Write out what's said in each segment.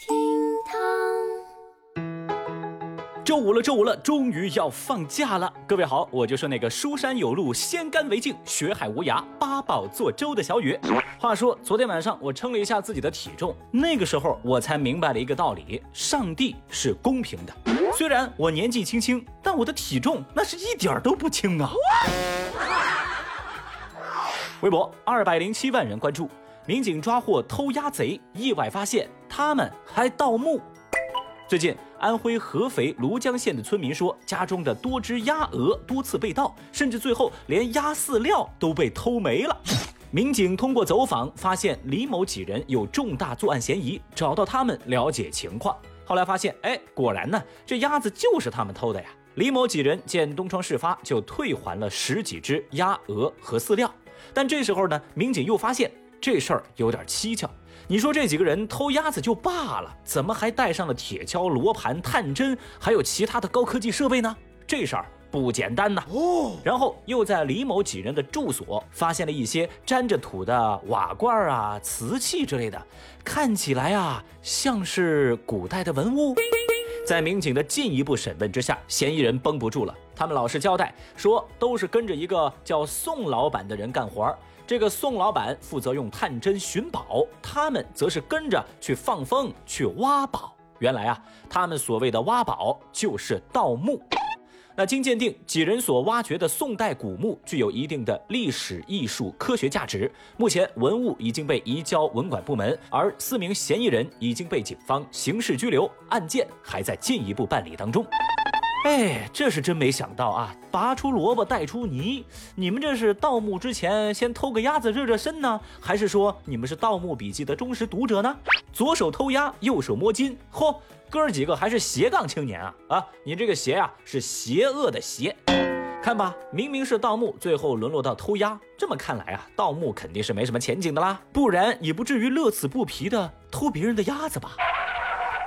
厅堂，周五了，周五了，终于要放假了。各位好，我就是那个书山有路，先干为敬，学海无涯，八宝做粥的小雨。话说昨天晚上我称了一下自己的体重，那个时候我才明白了一个道理：上帝是公平的。虽然我年纪轻轻，但我的体重那是一点儿都不轻啊。微博二百零七万人关注，民警抓获偷鸭贼，意外发现他们还盗墓。最近，安徽合肥庐江县的村民说，家中的多只鸭鹅多次被盗，甚至最后连鸭饲料都被偷没了。民警通过走访，发现李某几人有重大作案嫌疑，找到他们了解情况。后来发现，哎，果然呢，这鸭子就是他们偷的呀。李某几人见东窗事发，就退还了十几只鸭鹅和饲料。但这时候呢，民警又发现这事儿有点蹊跷。你说这几个人偷鸭子就罢了，怎么还带上了铁锹、罗盘、探针，还有其他的高科技设备呢？这事儿不简单呐！哦，然后又在李某几人的住所发现了一些沾着土的瓦罐啊、瓷器之类的，看起来啊像是古代的文物。在民警的进一步审问之下，嫌疑人绷不住了。他们老实交代说，都是跟着一个叫宋老板的人干活这个宋老板负责用探针寻宝，他们则是跟着去放风、去挖宝。原来啊，他们所谓的挖宝就是盗墓。那经鉴定，几人所挖掘的宋代古墓具有一定的历史、艺术、科学价值。目前文物已经被移交文管部门，而四名嫌疑人已经被警方刑事拘留，案件还在进一步办理当中。哎，这是真没想到啊！拔出萝卜带出泥，你们这是盗墓之前先偷个鸭子热热身呢，还是说你们是《盗墓笔记》的忠实读者呢？左手偷鸭，右手摸金，嚯，哥儿几个还是斜杠青年啊！啊，你这个邪啊，是邪恶的邪。看吧，明明是盗墓，最后沦落到偷鸭，这么看来啊，盗墓肯定是没什么前景的啦，不然也不至于乐此不疲的偷别人的鸭子吧。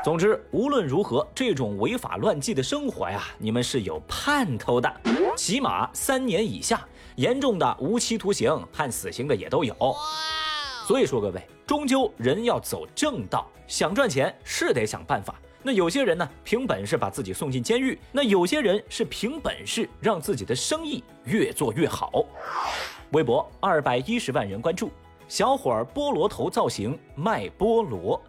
总之，无论如何，这种违法乱纪的生活呀，你们是有盼头的，起码三年以下，严重的无期徒刑、判死刑的也都有。所以说，各位，终究人要走正道，想赚钱是得想办法。那有些人呢，凭本事把自己送进监狱；那有些人是凭本事让自己的生意越做越好。微博二百一十万人关注，小伙儿菠萝头造型卖菠萝。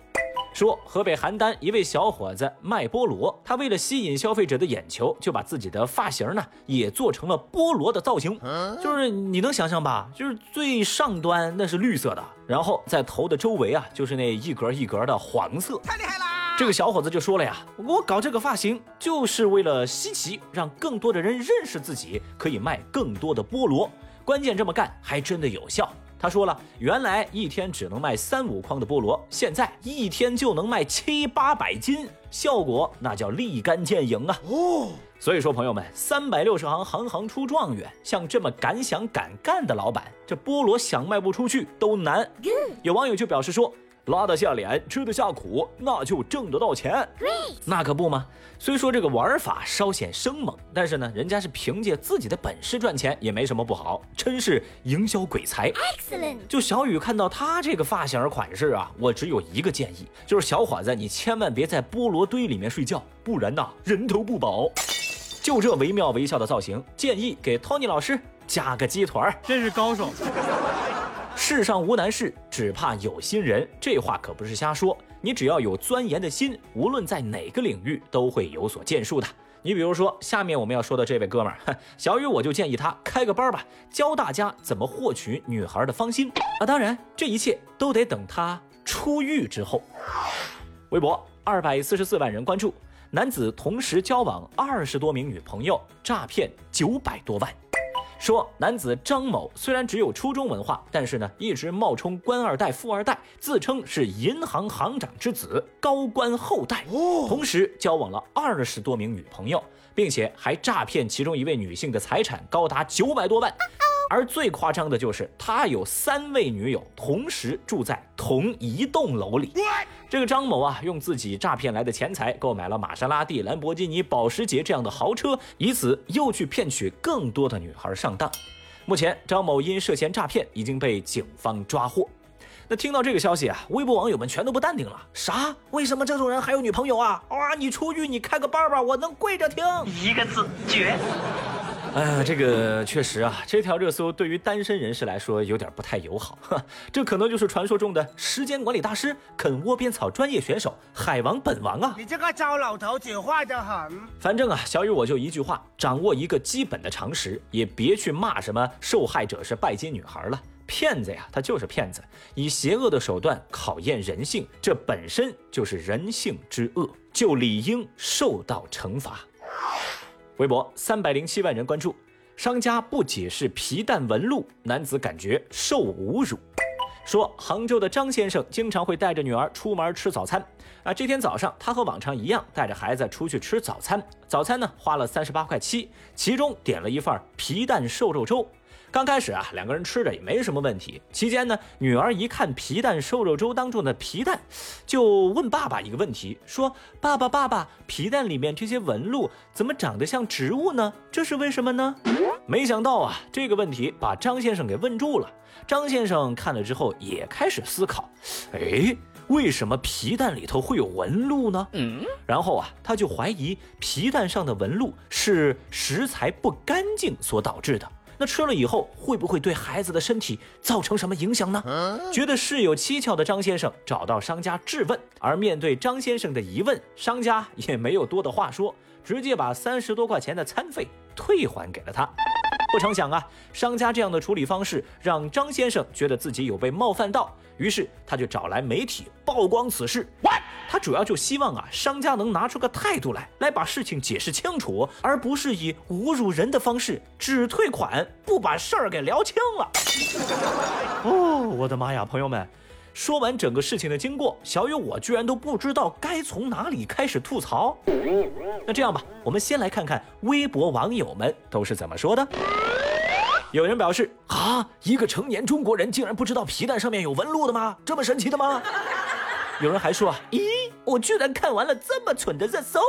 说河北邯郸一位小伙子卖菠萝，他为了吸引消费者的眼球，就把自己的发型呢也做成了菠萝的造型，就是你能想象吧？就是最上端那是绿色的，然后在头的周围啊，就是那一格一格的黄色，太厉害啦！这个小伙子就说了呀，我搞这个发型就是为了稀奇，让更多的人认识自己，可以卖更多的菠萝。关键这么干还真的有效。他说了，原来一天只能卖三五筐的菠萝，现在一天就能卖七八百斤，效果那叫立竿见影啊！哦，所以说朋友们，三百六十行，行行出状元，像这么敢想敢干的老板，这菠萝想卖不出去都难。有网友就表示说。拉得下脸，吃得下苦，那就挣得到钱。那可不嘛？虽说这个玩法稍显生猛，但是呢，人家是凭借自己的本事赚钱，也没什么不好。真是营销鬼才。Excellent。就小雨看到他这个发型款式啊，我只有一个建议，就是小伙子，你千万别在菠萝堆里面睡觉，不然呐，人头不保。就这惟妙惟肖的造型，建议给 Tony 老师加个鸡腿儿，真是高手。世上无难事，只怕有心人。这话可不是瞎说。你只要有钻研的心，无论在哪个领域都会有所建树的。你比如说，下面我们要说的这位哥们儿，小雨，我就建议他开个班吧，教大家怎么获取女孩的芳心啊。当然，这一切都得等他出狱之后。微博二百四十四万人关注，男子同时交往二十多名女朋友，诈骗九百多万。说男子张某虽然只有初中文化，但是呢一直冒充官二代、富二代，自称是银行行长之子、高官后代，同时交往了二十多名女朋友，并且还诈骗其中一位女性的财产高达九百多万。而最夸张的就是他有三位女友同时住在同一栋楼里。这个张某啊，用自己诈骗来的钱财购买了玛莎拉蒂、兰博基尼、保时捷这样的豪车，以此又去骗取更多的女孩上当。目前，张某因涉嫌诈骗已经被警方抓获。那听到这个消息啊，微博网友们全都不淡定了。啥？为什么这种人还有女朋友啊？哇，你出狱你开个班吧，我能跪着听。一个字绝。哎呀，这个确实啊，这条热搜对于单身人士来说有点不太友好。这可能就是传说中的时间管理大师、啃窝边草专业选手海王本王啊！你这个糟老头子坏得很。反正啊，小雨我就一句话：掌握一个基本的常识，也别去骂什么受害者是拜金女孩了。骗子呀，他就是骗子，以邪恶的手段考验人性，这本身就是人性之恶，就理应受到惩罚。微博三百零七万人关注，商家不解释皮蛋纹路，男子感觉受侮辱。说杭州的张先生经常会带着女儿出门吃早餐啊，这天早上他和往常一样带着孩子出去吃早餐，早餐呢花了三十八块七，其中点了一份皮蛋瘦肉粥。刚开始啊，两个人吃着也没什么问题。期间呢，女儿一看皮蛋瘦肉粥当中的皮蛋，就问爸爸一个问题，说：“爸爸，爸爸，皮蛋里面这些纹路怎么长得像植物呢？这是为什么呢？”没想到啊，这个问题把张先生给问住了。张先生看了之后也开始思考：“哎，为什么皮蛋里头会有纹路呢？”嗯，然后啊，他就怀疑皮蛋上的纹路是食材不干净所导致的。那吃了以后会不会对孩子的身体造成什么影响呢？觉得事有蹊跷的张先生找到商家质问，而面对张先生的疑问，商家也没有多的话说，直接把三十多块钱的餐费退还给了他。不成想啊，商家这样的处理方式让张先生觉得自己有被冒犯到，于是他就找来媒体曝光此事。他主要就希望啊，商家能拿出个态度来，来把事情解释清楚，而不是以侮辱人的方式只退款不把事儿给聊清了。哦，我的妈呀，朋友们！说完整个事情的经过，小雨我居然都不知道该从哪里开始吐槽。那这样吧，我们先来看看微博网友们都是怎么说的。有人表示啊，一个成年中国人竟然不知道皮蛋上面有纹路的吗？这么神奇的吗？有人还说，咦，我居然看完了这么蠢的热搜。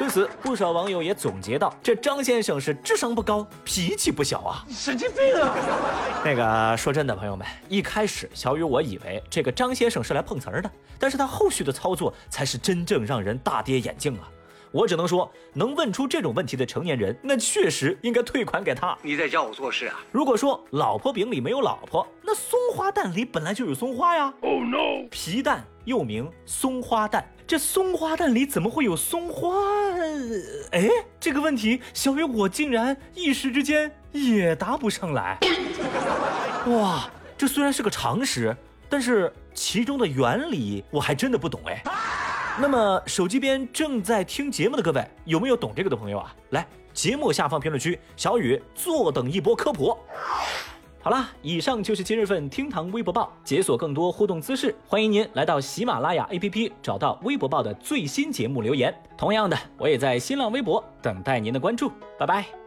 对此，不少网友也总结到：这张先生是智商不高，脾气不小啊，神经病啊！那个说真的，朋友们，一开始小雨我以为这个张先生是来碰瓷儿的，但是他后续的操作才是真正让人大跌眼镜啊。我只能说，能问出这种问题的成年人，那确实应该退款给他。你在教我做事啊？如果说老婆饼里没有老婆，那松花蛋里本来就有松花呀。Oh no！皮蛋又名松花蛋，这松花蛋里怎么会有松花？哎，这个问题，小雨我竟然一时之间也答不上来。哇，这虽然是个常识，但是其中的原理我还真的不懂哎。那么，手机边正在听节目的各位，有没有懂这个的朋友啊？来，节目下方评论区，小雨坐等一波科普。好啦，以上就是今日份厅堂微博报，解锁更多互动姿势，欢迎您来到喜马拉雅 APP，找到微博报的最新节目留言。同样的，我也在新浪微博等待您的关注。拜拜。